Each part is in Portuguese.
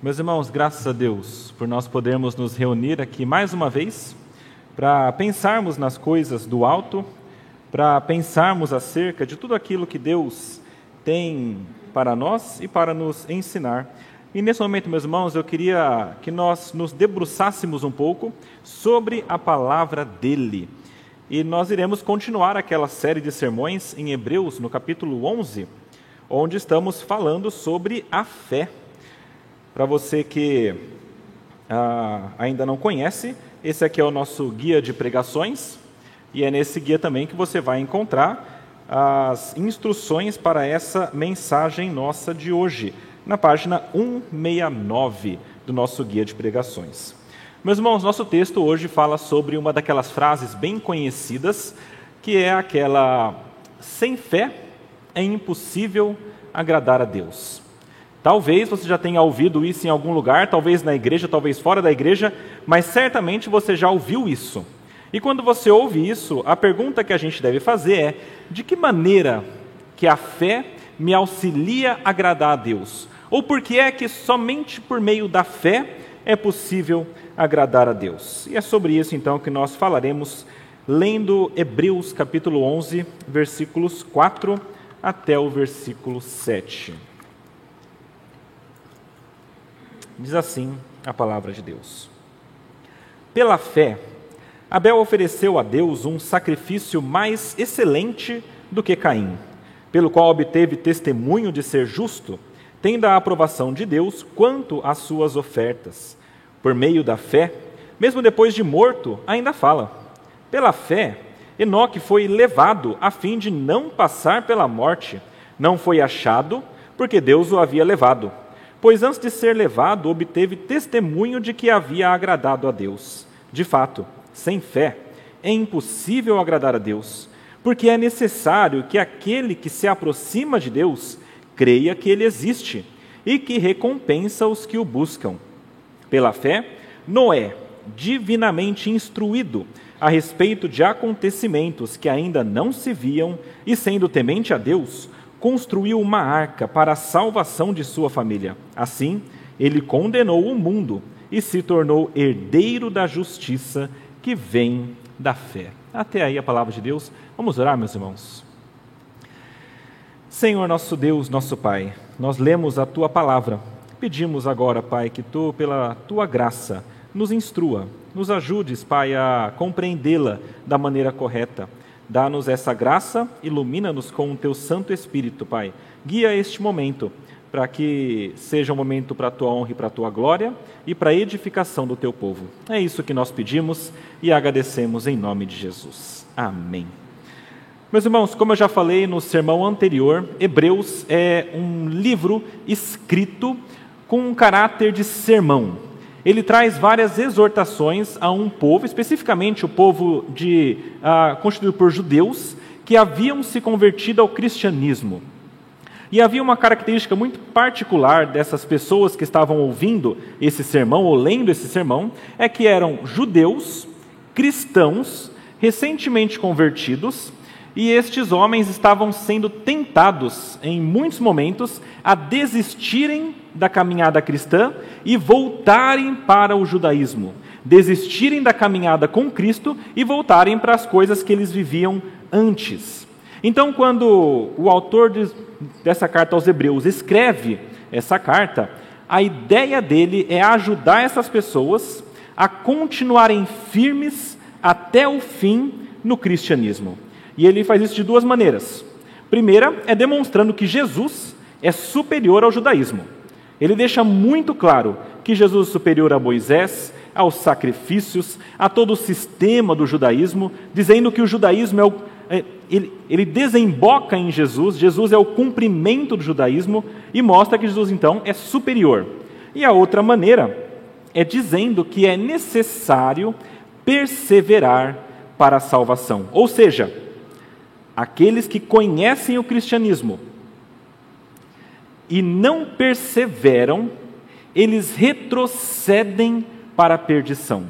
Meus irmãos, graças a Deus por nós podermos nos reunir aqui mais uma vez para pensarmos nas coisas do alto, para pensarmos acerca de tudo aquilo que Deus tem para nós e para nos ensinar. E nesse momento, meus irmãos, eu queria que nós nos debruçássemos um pouco sobre a palavra dele. E nós iremos continuar aquela série de sermões em Hebreus, no capítulo 11, onde estamos falando sobre a fé. Para você que ah, ainda não conhece, esse aqui é o nosso guia de pregações, e é nesse guia também que você vai encontrar as instruções para essa mensagem nossa de hoje, na página 169 do nosso guia de pregações. Meus irmãos, nosso texto hoje fala sobre uma daquelas frases bem conhecidas, que é aquela: sem fé é impossível agradar a Deus. Talvez você já tenha ouvido isso em algum lugar, talvez na igreja, talvez fora da igreja, mas certamente você já ouviu isso. E quando você ouve isso, a pergunta que a gente deve fazer é: de que maneira que a fé me auxilia a agradar a Deus? Ou por que é que somente por meio da fé é possível agradar a Deus? E é sobre isso então que nós falaremos lendo Hebreus capítulo 11, versículos 4 até o versículo 7. Diz assim a palavra de Deus: Pela fé, Abel ofereceu a Deus um sacrifício mais excelente do que Caim, pelo qual obteve testemunho de ser justo, tendo a aprovação de Deus quanto às suas ofertas. Por meio da fé, mesmo depois de morto, ainda fala. Pela fé, Enoque foi levado a fim de não passar pela morte. Não foi achado, porque Deus o havia levado pois antes de ser levado, obteve testemunho de que havia agradado a Deus. De fato, sem fé, é impossível agradar a Deus, porque é necessário que aquele que se aproxima de Deus creia que ele existe e que recompensa os que o buscam. Pela fé, Noé, divinamente instruído a respeito de acontecimentos que ainda não se viam e sendo temente a Deus, construiu uma arca para a salvação de sua família. Assim, ele condenou o mundo e se tornou herdeiro da justiça que vem da fé. Até aí a palavra de Deus. Vamos orar, meus irmãos. Senhor nosso Deus, nosso Pai, nós lemos a tua palavra. Pedimos agora, Pai, que tu, pela tua graça, nos instrua, nos ajudes, Pai, a compreendê-la da maneira correta Dá-nos essa graça, ilumina-nos com o teu Santo Espírito, Pai. Guia este momento, para que seja um momento para a tua honra e para a tua glória e para a edificação do teu povo. É isso que nós pedimos e agradecemos em nome de Jesus. Amém. Meus irmãos, como eu já falei no sermão anterior, Hebreus é um livro escrito com um caráter de sermão ele traz várias exortações a um povo, especificamente o povo de, ah, constituído por judeus, que haviam se convertido ao cristianismo. E havia uma característica muito particular dessas pessoas que estavam ouvindo esse sermão ou lendo esse sermão, é que eram judeus, cristãos, recentemente convertidos, e estes homens estavam sendo tentados, em muitos momentos, a desistirem da caminhada cristã e voltarem para o judaísmo, desistirem da caminhada com Cristo e voltarem para as coisas que eles viviam antes. Então, quando o autor de, dessa carta aos Hebreus escreve essa carta, a ideia dele é ajudar essas pessoas a continuarem firmes até o fim no cristianismo. E ele faz isso de duas maneiras. Primeira é demonstrando que Jesus é superior ao judaísmo. Ele deixa muito claro que Jesus é superior a Moisés, aos sacrifícios, a todo o sistema do judaísmo, dizendo que o judaísmo é o, é, ele, ele desemboca em Jesus, Jesus é o cumprimento do judaísmo e mostra que Jesus então é superior. E a outra maneira é dizendo que é necessário perseverar para a salvação. Ou seja, aqueles que conhecem o cristianismo e não perseveram, eles retrocedem para a perdição.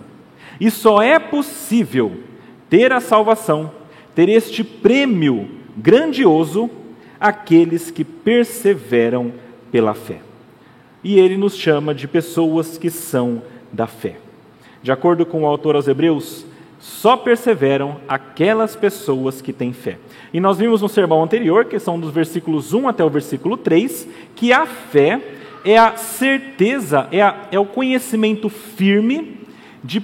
E só é possível ter a salvação, ter este prêmio grandioso, aqueles que perseveram pela fé. e ele nos chama de pessoas que são da fé. De acordo com o autor aos Hebreus, só perseveram aquelas pessoas que têm fé. E nós vimos no sermão anterior, que são dos versículos 1 até o versículo 3, que a fé é a certeza, é, a, é o conhecimento firme de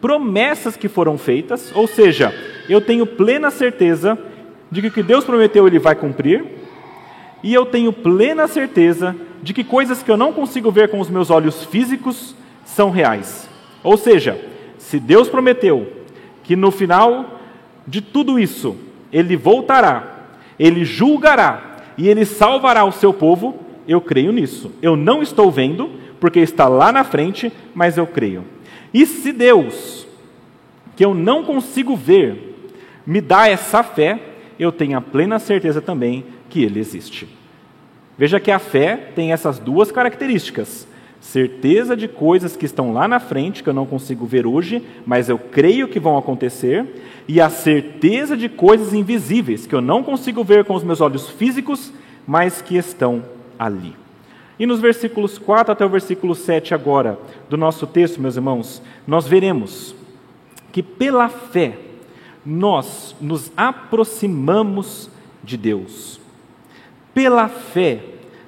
promessas que foram feitas, ou seja, eu tenho plena certeza de que o que Deus prometeu ele vai cumprir, e eu tenho plena certeza de que coisas que eu não consigo ver com os meus olhos físicos são reais. Ou seja, se Deus prometeu que no final de tudo isso ele voltará, ele julgará e ele salvará o seu povo, eu creio nisso. Eu não estou vendo, porque está lá na frente, mas eu creio. E se Deus, que eu não consigo ver, me dá essa fé, eu tenho a plena certeza também que Ele existe. Veja que a fé tem essas duas características: certeza de coisas que estão lá na frente, que eu não consigo ver hoje, mas eu creio que vão acontecer, e a certeza de coisas invisíveis, que eu não consigo ver com os meus olhos físicos, mas que estão ali. E nos versículos 4 até o versículo 7 agora do nosso texto, meus irmãos, nós veremos que pela fé nós nos aproximamos de Deus. Pela fé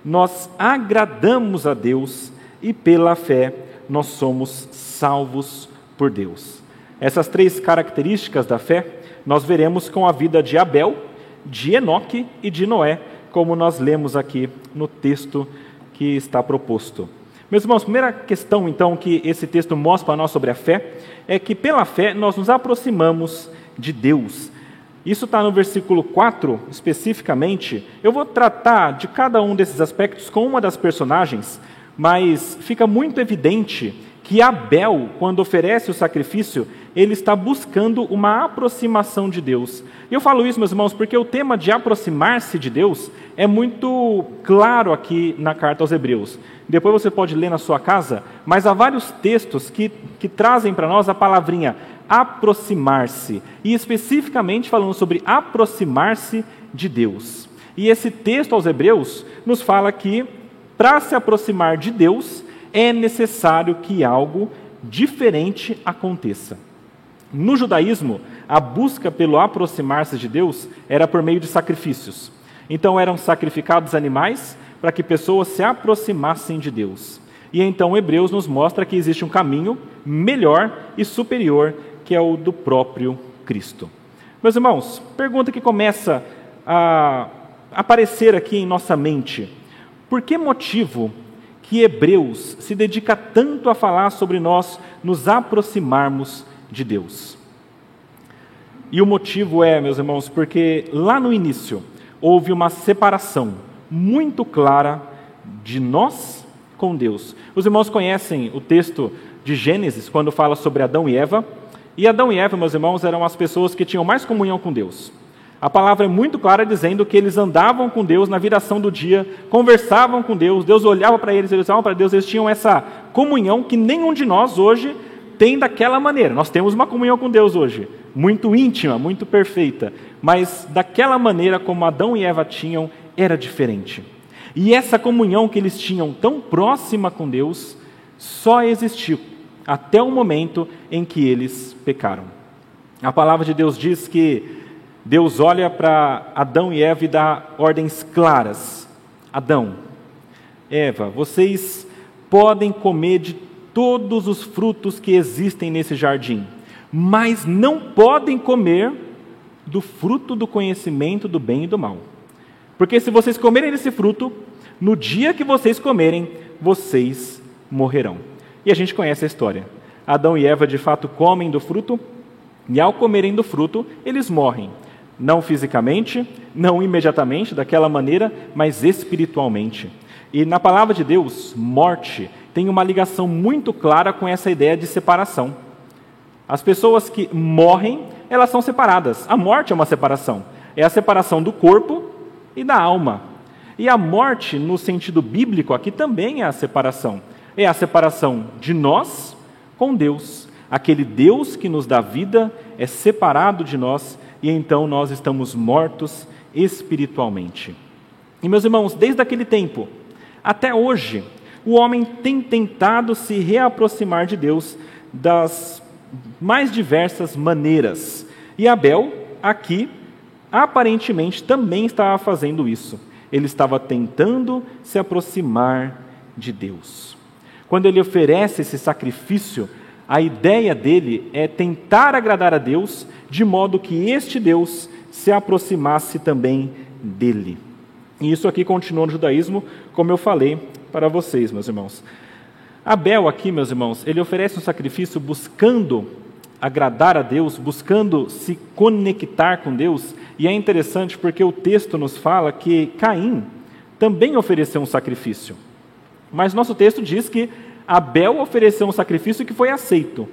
nós agradamos a Deus e pela fé nós somos salvos por Deus. Essas três características da fé nós veremos com a vida de Abel, de Enoque e de Noé, como nós lemos aqui no texto que está proposto. Meus irmãos, primeira questão então que esse texto mostra para nós sobre a fé é que pela fé nós nos aproximamos de Deus. Isso está no versículo 4, especificamente. Eu vou tratar de cada um desses aspectos com uma das personagens, mas fica muito evidente que Abel, quando oferece o sacrifício, ele está buscando uma aproximação de Deus. E eu falo isso, meus irmãos, porque o tema de aproximar-se de Deus é muito claro aqui na carta aos Hebreus. Depois você pode ler na sua casa, mas há vários textos que, que trazem para nós a palavrinha aproximar-se, e especificamente falando sobre aproximar-se de Deus. E esse texto aos Hebreus nos fala que para se aproximar de Deus é necessário que algo diferente aconteça. No judaísmo, a busca pelo aproximar-se de Deus era por meio de sacrifícios. Então eram sacrificados animais para que pessoas se aproximassem de Deus. E então Hebreus nos mostra que existe um caminho melhor e superior que é o do próprio Cristo. Meus irmãos, pergunta que começa a aparecer aqui em nossa mente: por que motivo que Hebreus se dedica tanto a falar sobre nós nos aproximarmos de Deus? E o motivo é, meus irmãos, porque lá no início houve uma separação muito clara de nós com Deus. Os irmãos conhecem o texto de Gênesis, quando fala sobre Adão e Eva. E Adão e Eva, meus irmãos, eram as pessoas que tinham mais comunhão com Deus. A palavra é muito clara dizendo que eles andavam com Deus na viração do dia, conversavam com Deus, Deus olhava para eles, eles olhavam para Deus, eles tinham essa comunhão que nenhum de nós hoje tem daquela maneira. Nós temos uma comunhão com Deus hoje, muito íntima, muito perfeita, mas daquela maneira como Adão e Eva tinham, era diferente. E essa comunhão que eles tinham tão próxima com Deus só existiu até o momento em que eles pecaram. A palavra de Deus diz que Deus olha para Adão e Eva e dá ordens claras. Adão, Eva, vocês podem comer de todos os frutos que existem nesse jardim, mas não podem comer do fruto do conhecimento do bem e do mal. Porque se vocês comerem desse fruto, no dia que vocês comerem, vocês morrerão. E a gente conhece a história. Adão e Eva de fato comem do fruto, e ao comerem do fruto, eles morrem. Não fisicamente, não imediatamente, daquela maneira, mas espiritualmente. E na palavra de Deus, morte tem uma ligação muito clara com essa ideia de separação. As pessoas que morrem, elas são separadas. A morte é uma separação. É a separação do corpo e da alma. E a morte, no sentido bíblico, aqui também é a separação é a separação de nós com Deus. Aquele Deus que nos dá vida é separado de nós e então nós estamos mortos espiritualmente. E meus irmãos, desde aquele tempo até hoje, o homem tem tentado se reaproximar de Deus das mais diversas maneiras. E Abel, aqui, aparentemente também estava fazendo isso. Ele estava tentando se aproximar de Deus. Quando ele oferece esse sacrifício, a ideia dele é tentar agradar a Deus de modo que este Deus se aproximasse também dele. E isso aqui continua no judaísmo, como eu falei para vocês, meus irmãos. Abel, aqui, meus irmãos, ele oferece um sacrifício buscando agradar a Deus, buscando se conectar com Deus, e é interessante porque o texto nos fala que Caim também ofereceu um sacrifício. Mas nosso texto diz que Abel ofereceu um sacrifício que foi aceito,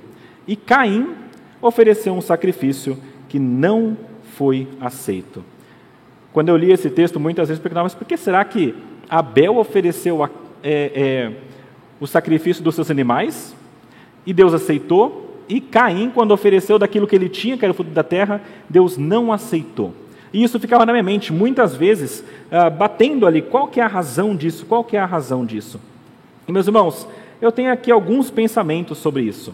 e Caim ofereceu um sacrifício que não foi aceito. Quando eu li esse texto, muitas vezes eu perguntava, mas por que será que Abel ofereceu a, é, é, o sacrifício dos seus animais e Deus aceitou? E Caim, quando ofereceu daquilo que ele tinha, que era o fruto da terra, Deus não aceitou. E isso ficava na minha mente, muitas vezes, ah, batendo ali, qual que é a razão disso? Qual que é a razão disso? E, meus irmãos, eu tenho aqui alguns pensamentos sobre isso.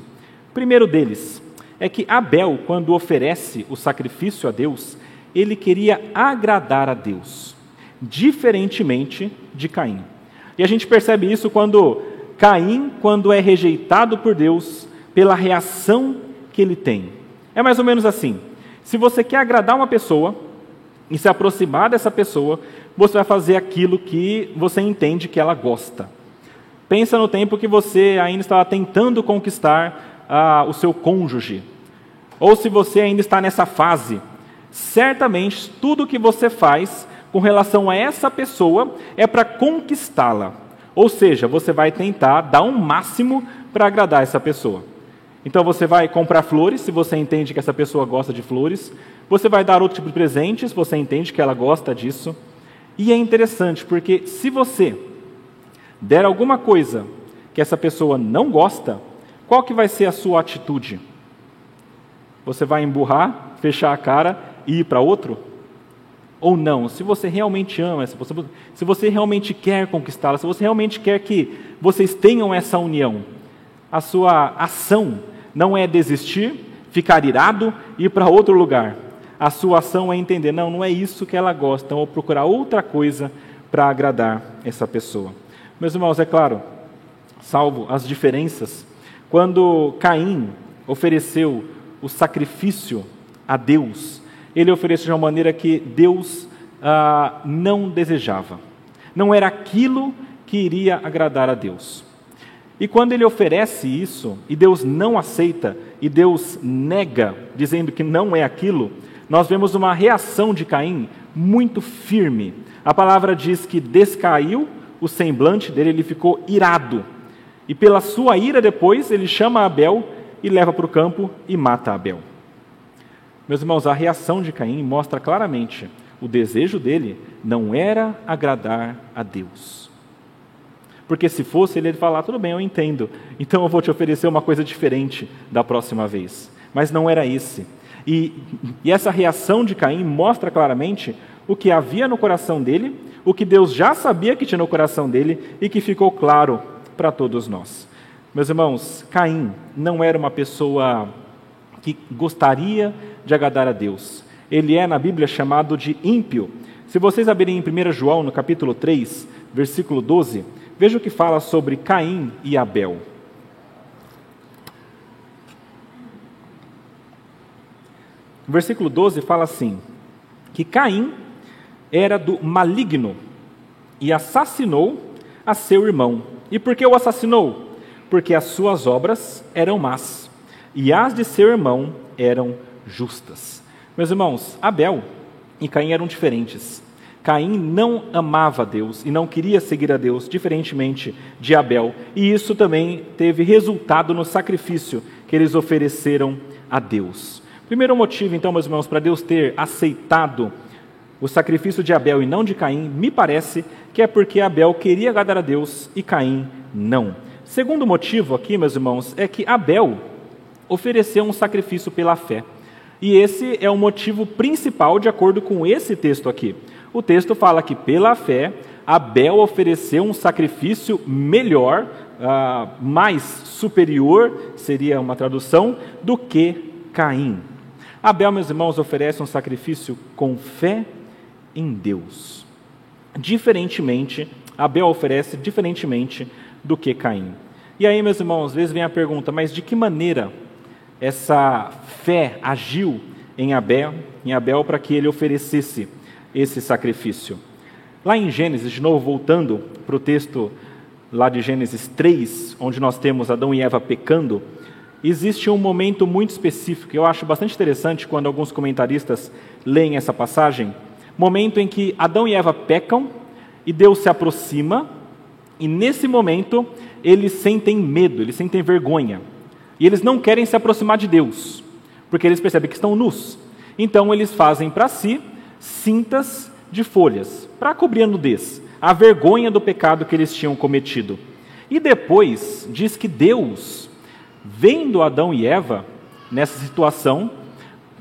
O primeiro deles é que Abel, quando oferece o sacrifício a Deus, ele queria agradar a Deus, diferentemente de Caim. E a gente percebe isso quando Caim, quando é rejeitado por Deus, pela reação que ele tem. É mais ou menos assim: se você quer agradar uma pessoa e se aproximar dessa pessoa, você vai fazer aquilo que você entende que ela gosta. Pensa no tempo que você ainda estava tentando conquistar ah, o seu cônjuge. Ou se você ainda está nessa fase, certamente tudo que você faz com relação a essa pessoa é para conquistá-la. Ou seja, você vai tentar dar um máximo para agradar essa pessoa. Então você vai comprar flores, se você entende que essa pessoa gosta de flores. Você vai dar outro tipo de presente, se você entende que ela gosta disso. E é interessante, porque se você der alguma coisa que essa pessoa não gosta, qual que vai ser a sua atitude? Você vai emburrar, fechar a cara e ir para outro? Ou não? Se você realmente ama essa pessoa, se você realmente quer conquistá-la, se você realmente quer que vocês tenham essa união, a sua ação não é desistir, ficar irado e ir para outro lugar. A sua ação é entender, não, não é isso que ela gosta, então vou procurar outra coisa para agradar essa pessoa. Meus irmãos, é claro, salvo as diferenças, quando Caim ofereceu o sacrifício a Deus, ele ofereceu de uma maneira que Deus ah, não desejava. Não era aquilo que iria agradar a Deus. E quando ele oferece isso, e Deus não aceita, e Deus nega, dizendo que não é aquilo, nós vemos uma reação de Caim muito firme. A palavra diz que descaiu o semblante dele, ele ficou irado. E pela sua ira depois, ele chama Abel e leva para o campo e mata Abel. Meus irmãos, a reação de Caim mostra claramente o desejo dele não era agradar a Deus. Porque se fosse, ele ia falar: tudo bem, eu entendo, então eu vou te oferecer uma coisa diferente da próxima vez. Mas não era esse. E, e essa reação de Caim mostra claramente o que havia no coração dele o que Deus já sabia que tinha no coração dele e que ficou claro para todos nós. Meus irmãos, Caim não era uma pessoa que gostaria de agradar a Deus. Ele é na Bíblia chamado de ímpio. Se vocês abrirem em 1 João, no capítulo 3, versículo 12, veja o que fala sobre Caim e Abel. Versículo 12 fala assim: que Caim era do maligno e assassinou a seu irmão. E por que o assassinou? Porque as suas obras eram más e as de seu irmão eram justas. Meus irmãos, Abel e Caim eram diferentes. Caim não amava Deus e não queria seguir a Deus, diferentemente de Abel, e isso também teve resultado no sacrifício que eles ofereceram a Deus. Primeiro motivo, então, meus irmãos, para Deus ter aceitado o sacrifício de Abel e não de Caim, me parece que é porque Abel queria agradar a Deus e Caim não. Segundo motivo aqui, meus irmãos, é que Abel ofereceu um sacrifício pela fé. E esse é o motivo principal de acordo com esse texto aqui. O texto fala que pela fé Abel ofereceu um sacrifício melhor, uh, mais superior, seria uma tradução, do que Caim. Abel, meus irmãos, oferece um sacrifício com fé em Deus. Diferentemente, Abel oferece diferentemente do que Caim. E aí, meus irmãos, às vezes vem a pergunta, mas de que maneira essa fé agiu em Abel, em Abel para que ele oferecesse esse sacrifício? Lá em Gênesis, de novo voltando para o texto lá de Gênesis 3, onde nós temos Adão e Eva pecando, existe um momento muito específico, eu acho bastante interessante quando alguns comentaristas leem essa passagem, momento em que Adão e Eva pecam e Deus se aproxima, e nesse momento eles sentem medo, eles sentem vergonha. E eles não querem se aproximar de Deus, porque eles percebem que estão nus. Então eles fazem para si cintas de folhas, para cobrir a nudez, a vergonha do pecado que eles tinham cometido. E depois diz que Deus, vendo Adão e Eva nessa situação,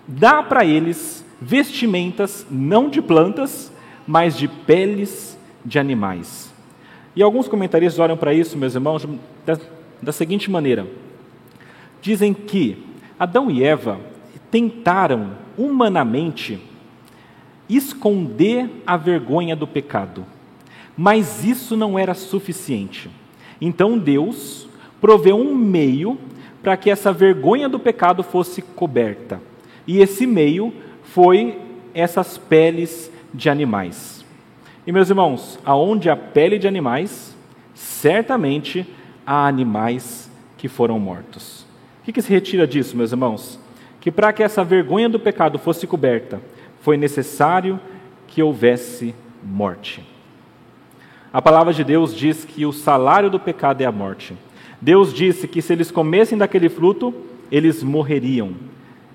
dá para eles vestimentas não de plantas, mas de peles de animais. E alguns comentaristas olham para isso, meus irmãos, da, da seguinte maneira: dizem que Adão e Eva tentaram humanamente esconder a vergonha do pecado, mas isso não era suficiente. Então Deus proveu um meio para que essa vergonha do pecado fosse coberta. E esse meio foi essas peles de animais. E meus irmãos, aonde há pele de animais, certamente há animais que foram mortos. O que, que se retira disso, meus irmãos? Que para que essa vergonha do pecado fosse coberta, foi necessário que houvesse morte. A palavra de Deus diz que o salário do pecado é a morte. Deus disse que se eles comessem daquele fruto, eles morreriam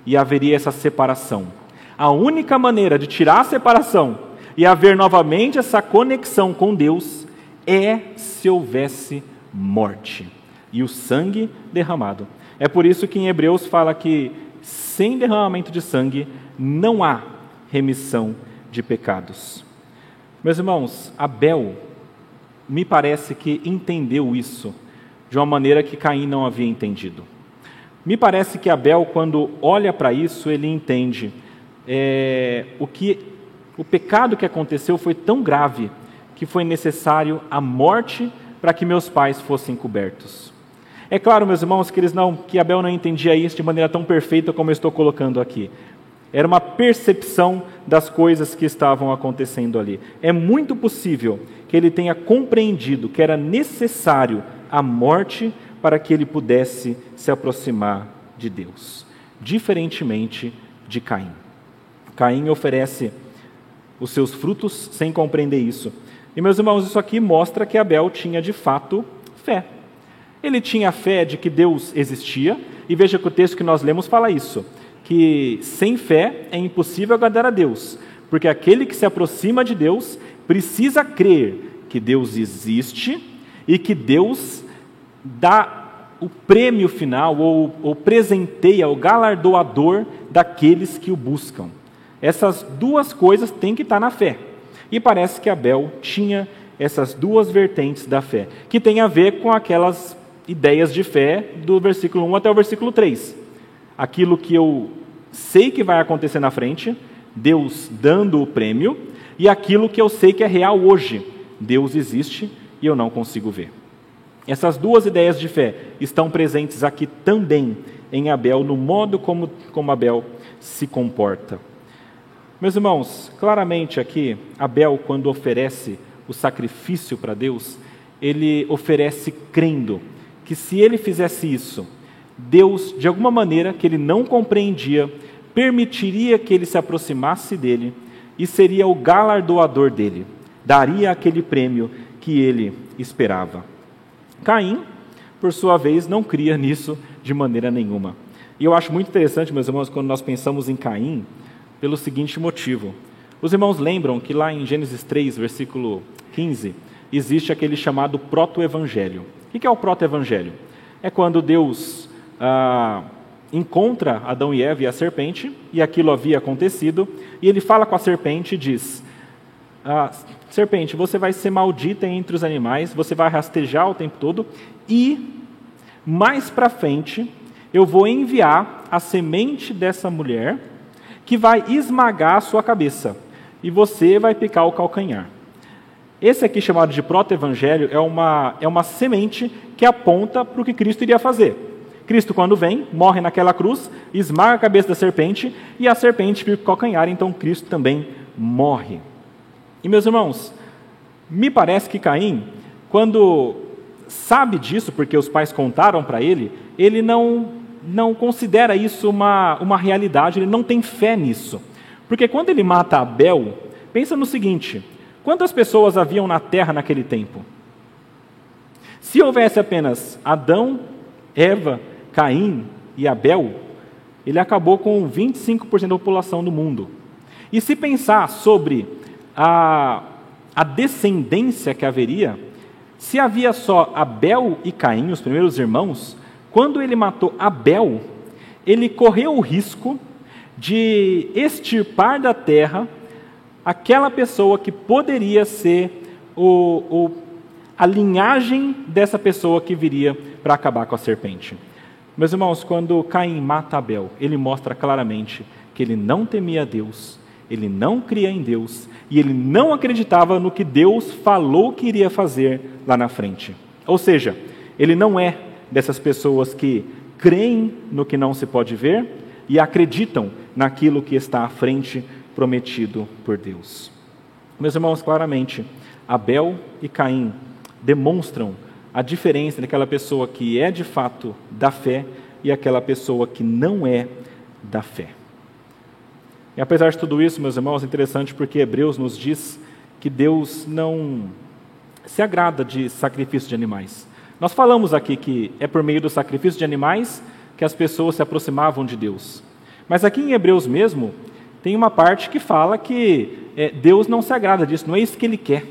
e haveria essa separação. A única maneira de tirar a separação e haver novamente essa conexão com Deus é se houvesse morte e o sangue derramado. É por isso que em Hebreus fala que sem derramamento de sangue não há remissão de pecados. Meus irmãos, Abel me parece que entendeu isso de uma maneira que Caim não havia entendido. Me parece que Abel, quando olha para isso, ele entende é, o que o pecado que aconteceu foi tão grave que foi necessário a morte para que meus pais fossem cobertos. É claro, meus irmãos, que eles não, que Abel não entendia isso de maneira tão perfeita como eu estou colocando aqui. Era uma percepção das coisas que estavam acontecendo ali. É muito possível que ele tenha compreendido que era necessário a morte para que ele pudesse se aproximar de Deus, diferentemente de Caim. Caim oferece os seus frutos sem compreender isso. E, meus irmãos, isso aqui mostra que Abel tinha de fato fé. Ele tinha fé de que Deus existia, e veja que o texto que nós lemos fala isso: que sem fé é impossível agradar a Deus, porque aquele que se aproxima de Deus precisa crer que Deus existe e que Deus dá o prêmio final, ou, ou presenteia, o galardoador daqueles que o buscam. Essas duas coisas têm que estar na fé. E parece que Abel tinha essas duas vertentes da fé, que tem a ver com aquelas ideias de fé do versículo 1 até o versículo 3. Aquilo que eu sei que vai acontecer na frente, Deus dando o prêmio, e aquilo que eu sei que é real hoje, Deus existe e eu não consigo ver. Essas duas ideias de fé estão presentes aqui também em Abel, no modo como, como Abel se comporta. Meus irmãos, claramente aqui, Abel, quando oferece o sacrifício para Deus, ele oferece crendo que se ele fizesse isso, Deus, de alguma maneira que ele não compreendia, permitiria que ele se aproximasse dele e seria o galardoador dele, daria aquele prêmio que ele esperava. Caim, por sua vez, não cria nisso de maneira nenhuma. E eu acho muito interessante, meus irmãos, quando nós pensamos em Caim, pelo seguinte motivo. Os irmãos lembram que lá em Gênesis 3, versículo 15, existe aquele chamado proto-evangelho. O que é o proto-evangelho? É quando Deus ah, encontra Adão e Eva e a serpente, e aquilo havia acontecido, e ele fala com a serpente e diz: ah, serpente, você vai ser maldita entre os animais, você vai rastejar o tempo todo, e mais para frente eu vou enviar a semente dessa mulher que vai esmagar a sua cabeça, e você vai picar o calcanhar. Esse aqui, chamado de proto-evangelho, é uma, é uma semente que aponta para o que Cristo iria fazer. Cristo, quando vem, morre naquela cruz, esmaga a cabeça da serpente e a serpente fica o calcanhar, então Cristo também morre. E meus irmãos, me parece que Caim, quando sabe disso, porque os pais contaram para ele, ele não, não considera isso uma, uma realidade, ele não tem fé nisso. Porque quando ele mata Abel, pensa no seguinte: quantas pessoas haviam na terra naquele tempo? Se houvesse apenas Adão, Eva Caim e Abel, ele acabou com 25% da população do mundo. E se pensar sobre a, a descendência que haveria, se havia só Abel e Caim, os primeiros irmãos, quando ele matou Abel, ele correu o risco de extirpar da terra aquela pessoa que poderia ser o, o, a linhagem dessa pessoa que viria para acabar com a serpente. Meus irmãos, quando Caim mata Abel, ele mostra claramente que ele não temia Deus, ele não cria em Deus e ele não acreditava no que Deus falou que iria fazer lá na frente. Ou seja, ele não é dessas pessoas que creem no que não se pode ver e acreditam naquilo que está à frente prometido por Deus. Meus irmãos, claramente, Abel e Caim demonstram a diferença daquela pessoa que é de fato da fé e aquela pessoa que não é da fé. E apesar de tudo isso, meus irmãos, é interessante porque Hebreus nos diz que Deus não se agrada de sacrifício de animais. Nós falamos aqui que é por meio do sacrifício de animais que as pessoas se aproximavam de Deus. Mas aqui em Hebreus mesmo, tem uma parte que fala que é, Deus não se agrada disso, não é isso que ele quer.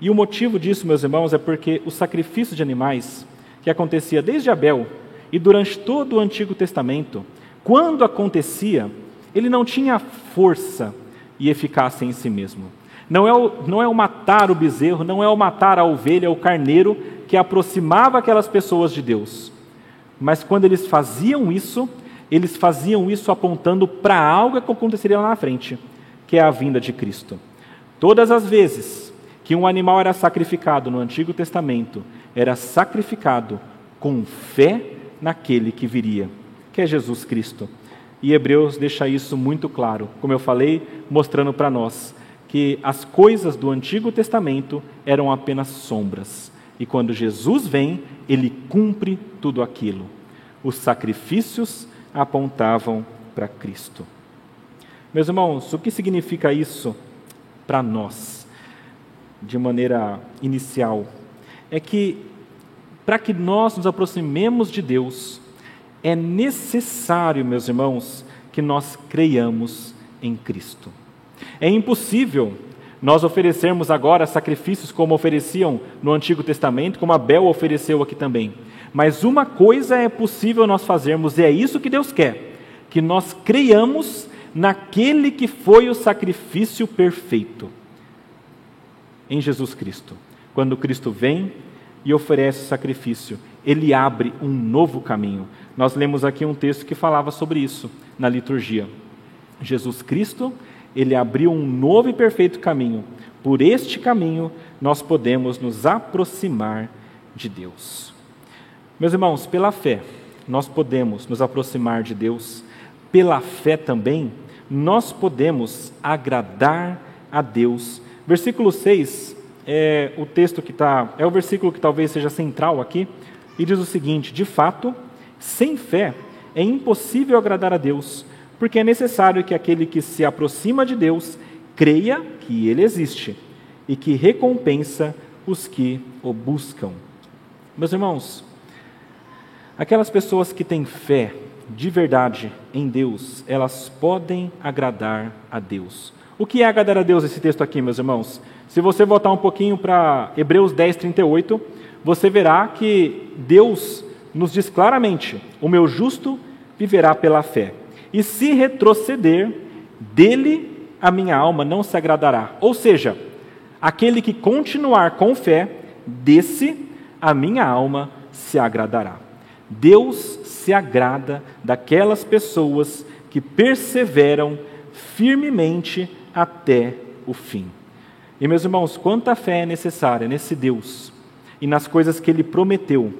E o motivo disso, meus irmãos, é porque o sacrifício de animais, que acontecia desde Abel e durante todo o Antigo Testamento, quando acontecia, ele não tinha força e eficácia em si mesmo. Não é, o, não é o matar o bezerro, não é o matar a ovelha, o carneiro, que aproximava aquelas pessoas de Deus. Mas quando eles faziam isso, eles faziam isso apontando para algo que aconteceria lá na frente, que é a vinda de Cristo. Todas as vezes que um animal era sacrificado no Antigo Testamento, era sacrificado com fé naquele que viria, que é Jesus Cristo. E Hebreus deixa isso muito claro, como eu falei, mostrando para nós que as coisas do Antigo Testamento eram apenas sombras, e quando Jesus vem, ele cumpre tudo aquilo. Os sacrifícios apontavam para Cristo. Meus irmãos, o que significa isso para nós? de maneira inicial, é que para que nós nos aproximemos de Deus, é necessário, meus irmãos, que nós creiamos em Cristo. É impossível nós oferecermos agora sacrifícios como ofereciam no Antigo Testamento, como Abel ofereceu aqui também. Mas uma coisa é possível nós fazermos, e é isso que Deus quer: que nós creiamos naquele que foi o sacrifício perfeito em Jesus Cristo. Quando Cristo vem e oferece o sacrifício, ele abre um novo caminho. Nós lemos aqui um texto que falava sobre isso na liturgia. Jesus Cristo, ele abriu um novo e perfeito caminho. Por este caminho nós podemos nos aproximar de Deus. Meus irmãos, pela fé, nós podemos nos aproximar de Deus. Pela fé também, nós podemos agradar a Deus Versículo 6 é o texto que está, é o versículo que talvez seja central aqui, e diz o seguinte: De fato, sem fé é impossível agradar a Deus, porque é necessário que aquele que se aproxima de Deus creia que Ele existe e que recompensa os que o buscam. Meus irmãos, aquelas pessoas que têm fé de verdade em Deus, elas podem agradar a Deus. O que é agradar a Deus esse texto aqui, meus irmãos? Se você voltar um pouquinho para Hebreus 10, 38, você verá que Deus nos diz claramente: o meu justo viverá pela fé. E se retroceder, dele a minha alma não se agradará. Ou seja, aquele que continuar com fé, desse a minha alma se agradará. Deus se agrada daquelas pessoas que perseveram firmemente até o fim. E meus irmãos, quanta fé é necessária nesse Deus e nas coisas que ele prometeu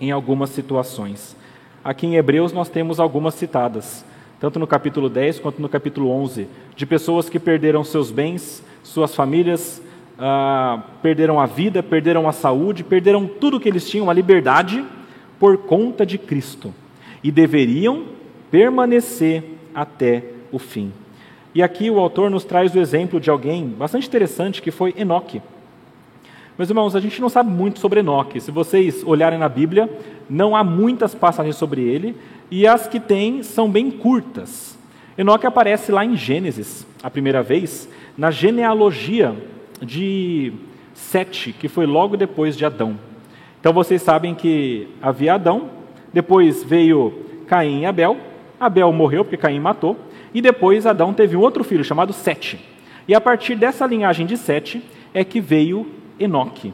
em algumas situações. Aqui em Hebreus nós temos algumas citadas, tanto no capítulo 10 quanto no capítulo 11, de pessoas que perderam seus bens, suas famílias, ah, perderam a vida, perderam a saúde, perderam tudo que eles tinham, a liberdade, por conta de Cristo. E deveriam permanecer até o fim. E aqui o autor nos traz o exemplo de alguém bastante interessante que foi Enoque. Meus irmãos, a gente não sabe muito sobre Enoque. Se vocês olharem na Bíblia, não há muitas passagens sobre ele, e as que tem são bem curtas. Enoque aparece lá em Gênesis, a primeira vez, na genealogia de Sete, que foi logo depois de Adão. Então vocês sabem que havia Adão, depois veio Caim e Abel, Abel morreu porque Caim matou, e depois Adão teve um outro filho chamado Sete. E a partir dessa linhagem de Sete é que veio Enoque.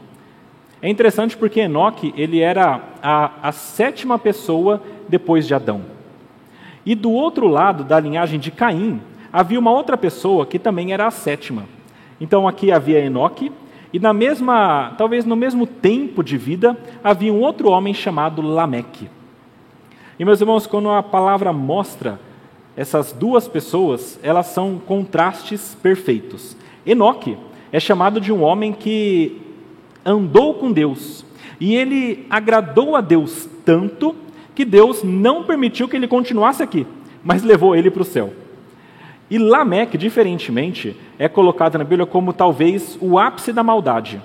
É interessante porque Enoque ele era a, a sétima pessoa depois de Adão. E do outro lado da linhagem de Caim havia uma outra pessoa que também era a sétima. Então aqui havia Enoque e na mesma, talvez no mesmo tempo de vida, havia um outro homem chamado Lameque. E meus irmãos, quando a palavra mostra essas duas pessoas, elas são contrastes perfeitos. Enoque é chamado de um homem que andou com Deus, e ele agradou a Deus tanto que Deus não permitiu que ele continuasse aqui, mas levou ele para o céu. E Lameque, diferentemente, é colocado na Bíblia como talvez o ápice da maldade.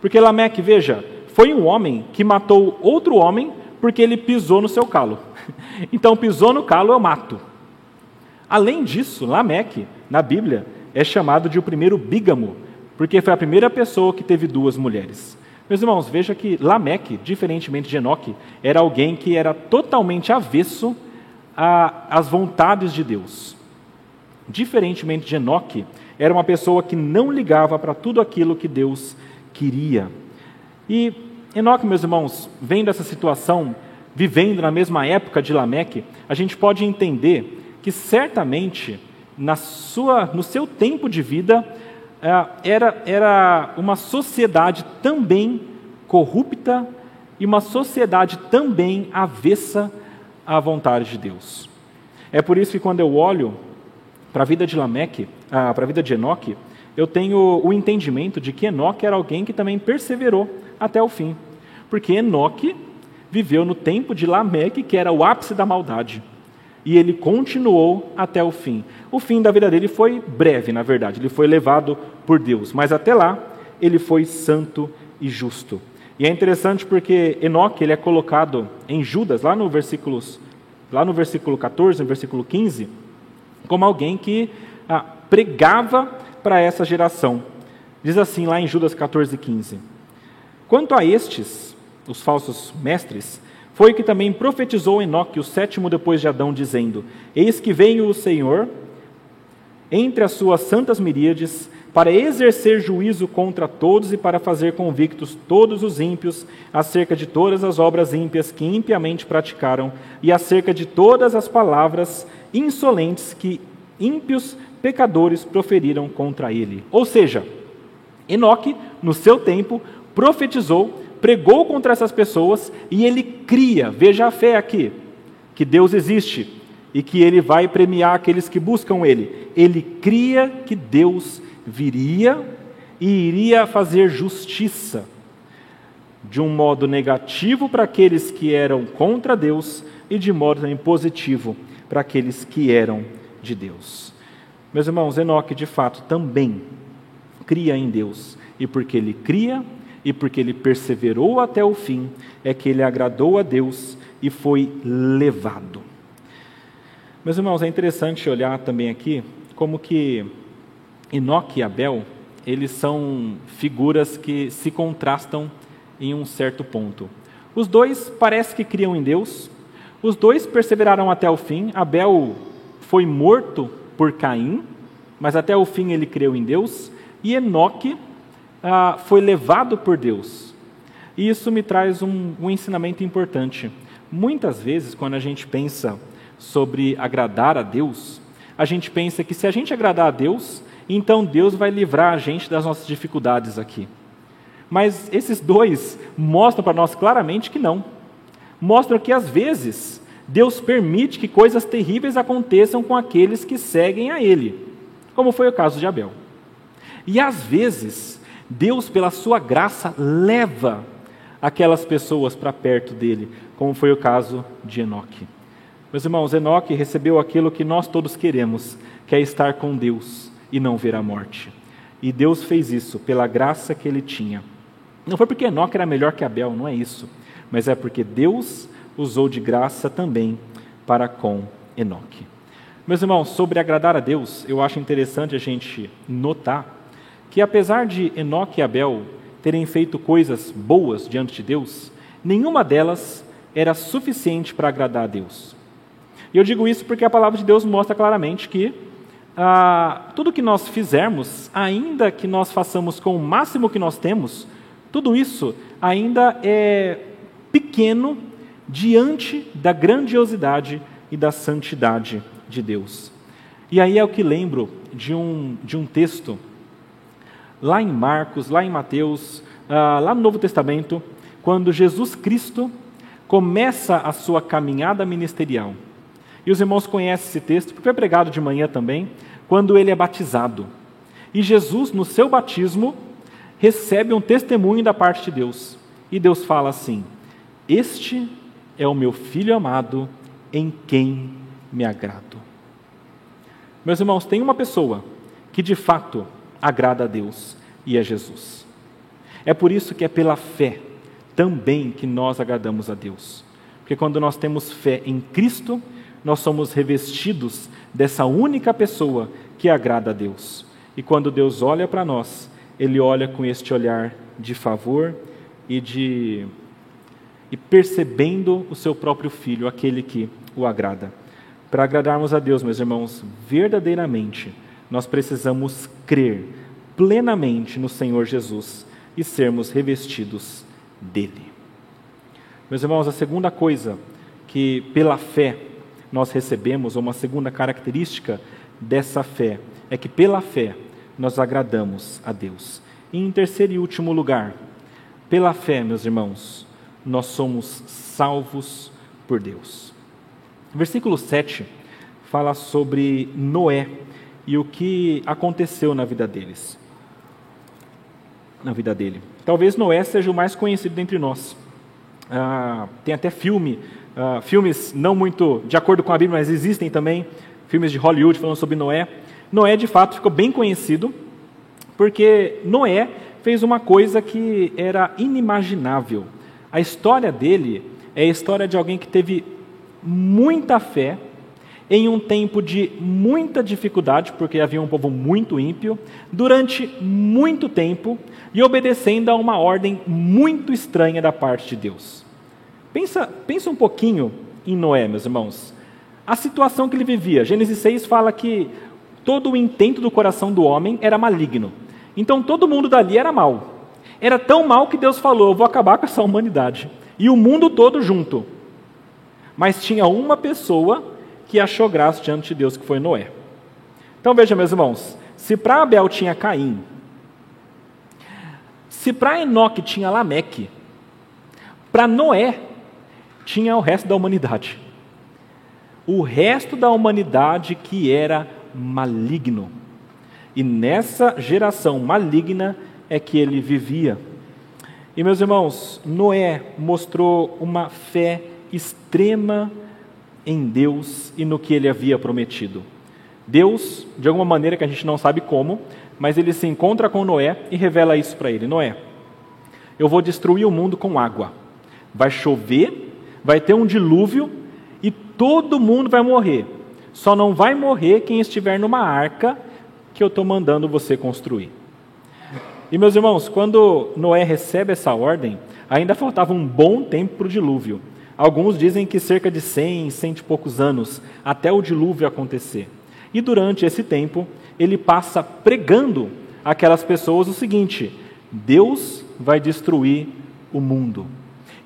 Porque Lameque, veja, foi um homem que matou outro homem porque ele pisou no seu calo. Então, pisou no calo, eu mato. Além disso, Lameque, na Bíblia, é chamado de o primeiro bígamo, porque foi a primeira pessoa que teve duas mulheres. Meus irmãos, veja que Lameque, diferentemente de Enoque, era alguém que era totalmente avesso às vontades de Deus. Diferentemente de Enoque, era uma pessoa que não ligava para tudo aquilo que Deus queria. E Enoque, meus irmãos, vendo essa situação, vivendo na mesma época de Lameque, a gente pode entender que certamente na sua, no seu tempo de vida era, era uma sociedade também corrupta e uma sociedade também avessa à vontade de Deus. É por isso que quando eu olho para a vida de Lameque, ah, para a vida de Enoque, eu tenho o entendimento de que Enoque era alguém que também perseverou até o fim. Porque Enoque viveu no tempo de Lameque, que era o ápice da maldade. E ele continuou até o fim. O fim da vida dele foi breve, na verdade, ele foi levado por Deus, mas até lá ele foi santo e justo. E é interessante porque Enoque ele é colocado em Judas, lá no, versículos, lá no versículo 14, no versículo 15, como alguém que ah, pregava para essa geração. Diz assim lá em Judas 14, 15: Quanto a estes, os falsos mestres, foi que também profetizou Enoque, o sétimo depois de Adão, dizendo: Eis que veio o Senhor entre as suas santas miríades para exercer juízo contra todos e para fazer convictos todos os ímpios acerca de todas as obras ímpias que impiamente praticaram e acerca de todas as palavras insolentes que ímpios pecadores proferiram contra ele. Ou seja, Enoque, no seu tempo, profetizou pregou contra essas pessoas e ele cria, veja a fé aqui, que Deus existe e que ele vai premiar aqueles que buscam ele. Ele cria que Deus viria e iria fazer justiça de um modo negativo para aqueles que eram contra Deus e de modo também positivo para aqueles que eram de Deus. Meus irmãos, Enoque de fato também cria em Deus, e porque ele cria, e porque ele perseverou até o fim, é que ele agradou a Deus e foi levado. Meus irmãos, é interessante olhar também aqui como que Enoque e Abel, eles são figuras que se contrastam em um certo ponto. Os dois parece que criam em Deus, os dois perseveraram até o fim. Abel foi morto por Caim, mas até o fim ele creu em Deus. E Enoque ah, foi levado por Deus. E isso me traz um, um ensinamento importante. Muitas vezes, quando a gente pensa sobre agradar a Deus, a gente pensa que se a gente agradar a Deus, então Deus vai livrar a gente das nossas dificuldades aqui. Mas esses dois mostram para nós claramente que não. Mostram que às vezes Deus permite que coisas terríveis aconteçam com aqueles que seguem a Ele, como foi o caso de Abel. E às vezes, Deus, pela sua graça, leva aquelas pessoas para perto dele, como foi o caso de Enoque. Meus irmãos, Enoque recebeu aquilo que nós todos queremos, que é estar com Deus e não ver a morte. E Deus fez isso pela graça que ele tinha. Não foi porque Enoque era melhor que Abel, não é isso, mas é porque Deus usou de graça também para com Enoque. Meus irmãos, sobre agradar a Deus, eu acho interessante a gente notar que apesar de Enoque e Abel terem feito coisas boas diante de Deus, nenhuma delas era suficiente para agradar a Deus. E eu digo isso porque a palavra de Deus mostra claramente que ah, tudo que nós fizermos, ainda que nós façamos com o máximo que nós temos, tudo isso ainda é pequeno diante da grandiosidade e da santidade de Deus. E aí é o que lembro de um, de um texto, lá em Marcos, lá em Mateus, ah, lá no Novo Testamento, quando Jesus Cristo começa a sua caminhada ministerial. E os irmãos conhecem esse texto, porque foi pregado de manhã também, quando ele é batizado. E Jesus, no seu batismo, recebe um testemunho da parte de Deus. E Deus fala assim: Este é o meu filho amado, em quem me agrado. Meus irmãos, tem uma pessoa que de fato agrada a Deus, e é Jesus. É por isso que é pela fé também que nós agradamos a Deus. Porque quando nós temos fé em Cristo, nós somos revestidos dessa única pessoa que agrada a Deus. E quando Deus olha para nós, Ele olha com este olhar de favor e de e percebendo o seu próprio filho, aquele que o agrada. Para agradarmos a Deus, meus irmãos, verdadeiramente, nós precisamos crer plenamente no Senhor Jesus e sermos revestidos dele. Meus irmãos, a segunda coisa que pela fé nós recebemos, ou uma segunda característica dessa fé, é que pela fé nós agradamos a Deus. E em terceiro e último lugar, pela fé, meus irmãos, nós somos salvos por Deus. Versículo 7 fala sobre Noé e o que aconteceu na vida deles. Na vida dele. Talvez Noé seja o mais conhecido dentre nós. Ah, tem até filme, ah, filmes não muito de acordo com a Bíblia, mas existem também filmes de Hollywood falando sobre Noé. Noé, de fato, ficou bem conhecido porque Noé fez uma coisa que era inimaginável. A história dele é a história de alguém que teve muita fé em um tempo de muita dificuldade, porque havia um povo muito ímpio, durante muito tempo e obedecendo a uma ordem muito estranha da parte de Deus. Pensa, pensa um pouquinho em Noé, meus irmãos. A situação que ele vivia. Gênesis 6 fala que todo o intento do coração do homem era maligno. Então todo mundo dali era mal. Era tão mal que Deus falou: Eu vou acabar com essa humanidade. E o mundo todo junto. Mas tinha uma pessoa que achou graça diante de Deus, que foi Noé. Então veja, meus irmãos: se para Abel tinha Caim, se para Enoque tinha Lameque, para Noé tinha o resto da humanidade. O resto da humanidade que era maligno. E nessa geração maligna é que ele vivia. E meus irmãos, Noé mostrou uma fé extrema em Deus e no que ele havia prometido. Deus, de alguma maneira que a gente não sabe como, mas ele se encontra com Noé e revela isso para ele: Noé, eu vou destruir o mundo com água. Vai chover, vai ter um dilúvio e todo mundo vai morrer. Só não vai morrer quem estiver numa arca que eu estou mandando você construir. E meus irmãos, quando Noé recebe essa ordem, ainda faltava um bom tempo para o dilúvio. Alguns dizem que cerca de 100, cento e poucos anos até o dilúvio acontecer. E durante esse tempo, ele passa pregando aquelas pessoas o seguinte: Deus vai destruir o mundo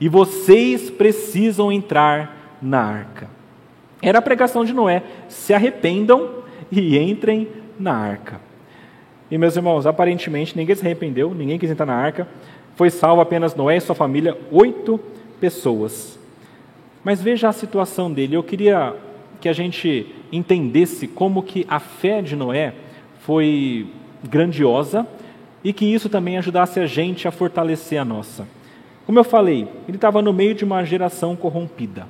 e vocês precisam entrar na arca. Era a pregação de Noé: se arrependam e entrem na arca. E meus irmãos, aparentemente ninguém se arrependeu, ninguém quis entrar na arca. Foi salvo apenas Noé e sua família, oito pessoas. Mas veja a situação dele. Eu queria que a gente entendesse como que a fé de Noé foi grandiosa e que isso também ajudasse a gente a fortalecer a nossa. Como eu falei, ele estava no meio de uma geração corrompida.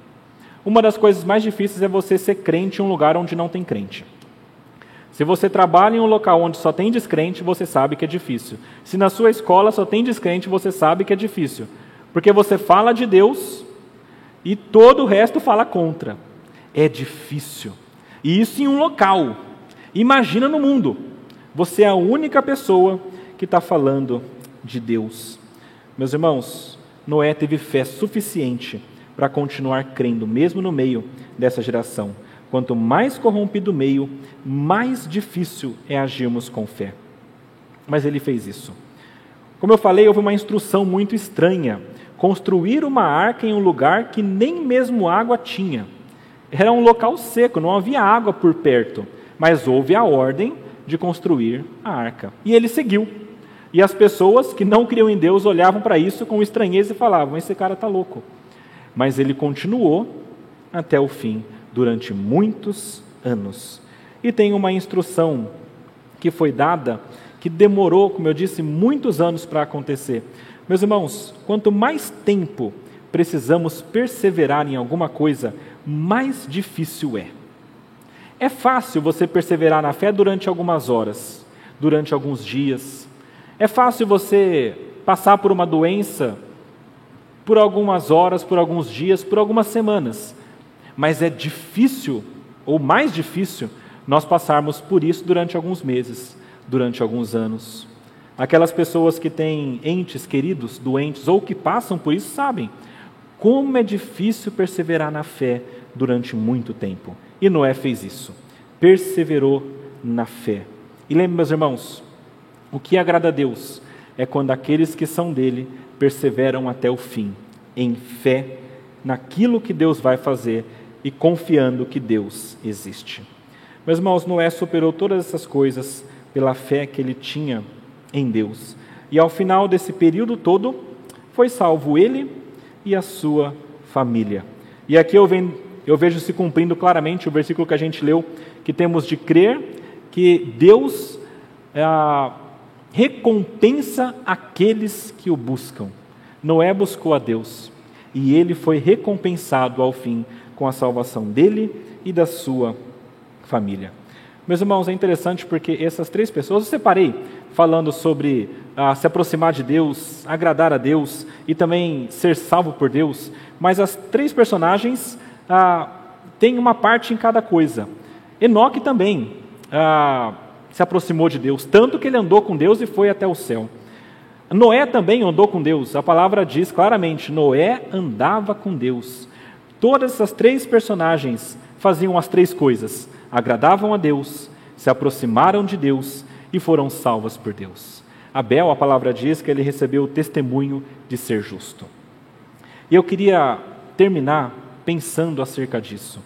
Uma das coisas mais difíceis é você ser crente em um lugar onde não tem crente. Se você trabalha em um local onde só tem descrente, você sabe que é difícil. Se na sua escola só tem descrente, você sabe que é difícil. Porque você fala de Deus e todo o resto fala contra. É difícil. E isso em um local. Imagina no mundo. Você é a única pessoa que está falando de Deus. Meus irmãos, Noé teve fé suficiente para continuar crendo, mesmo no meio dessa geração. Quanto mais corrompido o meio, mais difícil é agirmos com fé. Mas ele fez isso. Como eu falei, houve uma instrução muito estranha: construir uma arca em um lugar que nem mesmo água tinha. Era um local seco, não havia água por perto, mas houve a ordem de construir a arca. E ele seguiu. E as pessoas que não criam em Deus olhavam para isso com estranheza e falavam: Esse cara está louco. Mas ele continuou até o fim durante muitos anos. E tem uma instrução que foi dada que demorou, como eu disse, muitos anos para acontecer. Meus irmãos, quanto mais tempo precisamos perseverar em alguma coisa, mais difícil é. É fácil você perseverar na fé durante algumas horas, durante alguns dias. É fácil você passar por uma doença por algumas horas, por alguns dias, por algumas semanas mas é difícil, ou mais difícil, nós passarmos por isso durante alguns meses, durante alguns anos. Aquelas pessoas que têm entes queridos, doentes, ou que passam por isso, sabem como é difícil perseverar na fé durante muito tempo. E Noé fez isso, perseverou na fé. E lembre, meus irmãos, o que agrada a Deus é quando aqueles que são dele perseveram até o fim, em fé naquilo que Deus vai fazer e confiando que Deus existe. Meus irmãos, Noé superou todas essas coisas pela fé que ele tinha em Deus. E ao final desse período todo, foi salvo ele e a sua família. E aqui eu, venho, eu vejo se cumprindo claramente o versículo que a gente leu, que temos de crer que Deus é, recompensa aqueles que o buscam. Noé buscou a Deus e ele foi recompensado ao fim com a salvação dele e da sua família. Meus irmãos, é interessante porque essas três pessoas, eu separei falando sobre ah, se aproximar de Deus, agradar a Deus e também ser salvo por Deus, mas as três personagens ah, têm uma parte em cada coisa. Enoque também ah, se aproximou de Deus, tanto que ele andou com Deus e foi até o céu. Noé também andou com Deus, a palavra diz claramente: Noé andava com Deus. Todas essas três personagens faziam as três coisas: agradavam a Deus, se aproximaram de Deus e foram salvas por Deus. Abel, a palavra diz que ele recebeu o testemunho de ser justo. E eu queria terminar pensando acerca disso.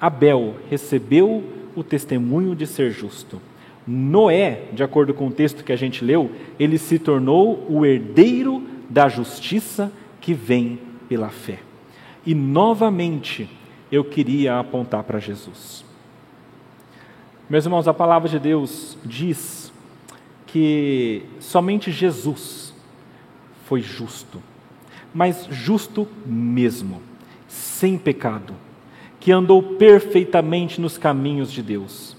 Abel recebeu o testemunho de ser justo. Noé, de acordo com o texto que a gente leu, ele se tornou o herdeiro da justiça que vem pela fé. E novamente eu queria apontar para Jesus. Meus irmãos, a palavra de Deus diz que somente Jesus foi justo, mas justo mesmo, sem pecado, que andou perfeitamente nos caminhos de Deus.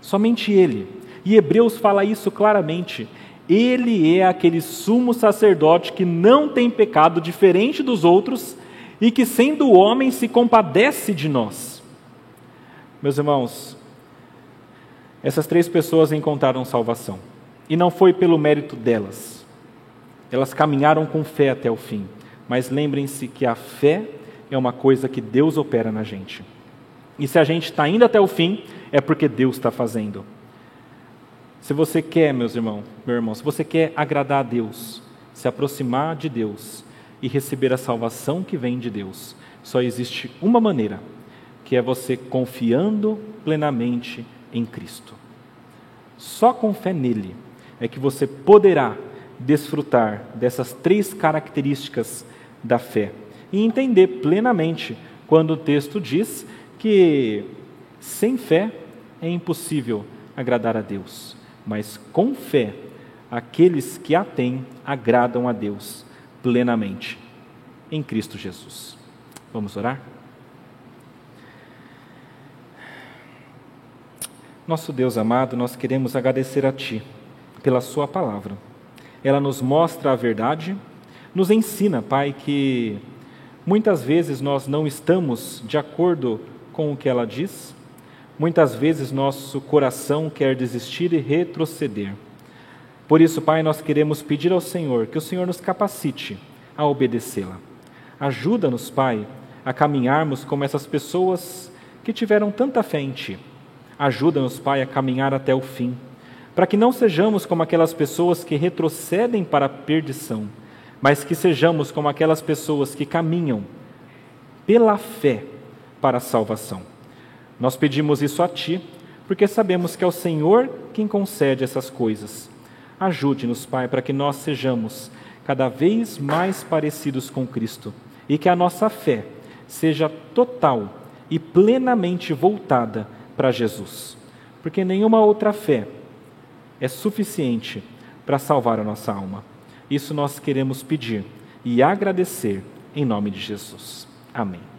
Somente Ele. E Hebreus fala isso claramente. Ele é aquele sumo sacerdote que não tem pecado, diferente dos outros, e que, sendo homem, se compadece de nós. Meus irmãos, essas três pessoas encontraram salvação, e não foi pelo mérito delas. Elas caminharam com fé até o fim, mas lembrem-se que a fé é uma coisa que Deus opera na gente. E se a gente está indo até o fim, é porque Deus está fazendo. Se você quer, meus irmãos, meu irmão, se você quer agradar a Deus, se aproximar de Deus e receber a salvação que vem de Deus, só existe uma maneira, que é você confiando plenamente em Cristo. Só com fé nele é que você poderá desfrutar dessas três características da fé e entender plenamente quando o texto diz que sem fé é impossível agradar a Deus, mas com fé aqueles que a têm agradam a Deus plenamente em Cristo Jesus. Vamos orar? Nosso Deus amado, nós queremos agradecer a Ti pela Sua palavra. Ela nos mostra a verdade, nos ensina, Pai, que muitas vezes nós não estamos de acordo com o que ela diz, muitas vezes nosso coração quer desistir e retroceder. Por isso, Pai, nós queremos pedir ao Senhor que o Senhor nos capacite a obedecê-la. Ajuda-nos, Pai, a caminharmos como essas pessoas que tiveram tanta fé em Ti Ajuda-nos, Pai, a caminhar até o fim, para que não sejamos como aquelas pessoas que retrocedem para a perdição, mas que sejamos como aquelas pessoas que caminham pela fé para a salvação. Nós pedimos isso a Ti, porque sabemos que é o Senhor quem concede essas coisas. Ajude-nos, Pai, para que nós sejamos cada vez mais parecidos com Cristo e que a nossa fé seja total e plenamente voltada para Jesus, porque nenhuma outra fé é suficiente para salvar a nossa alma. Isso nós queremos pedir e agradecer em nome de Jesus. Amém.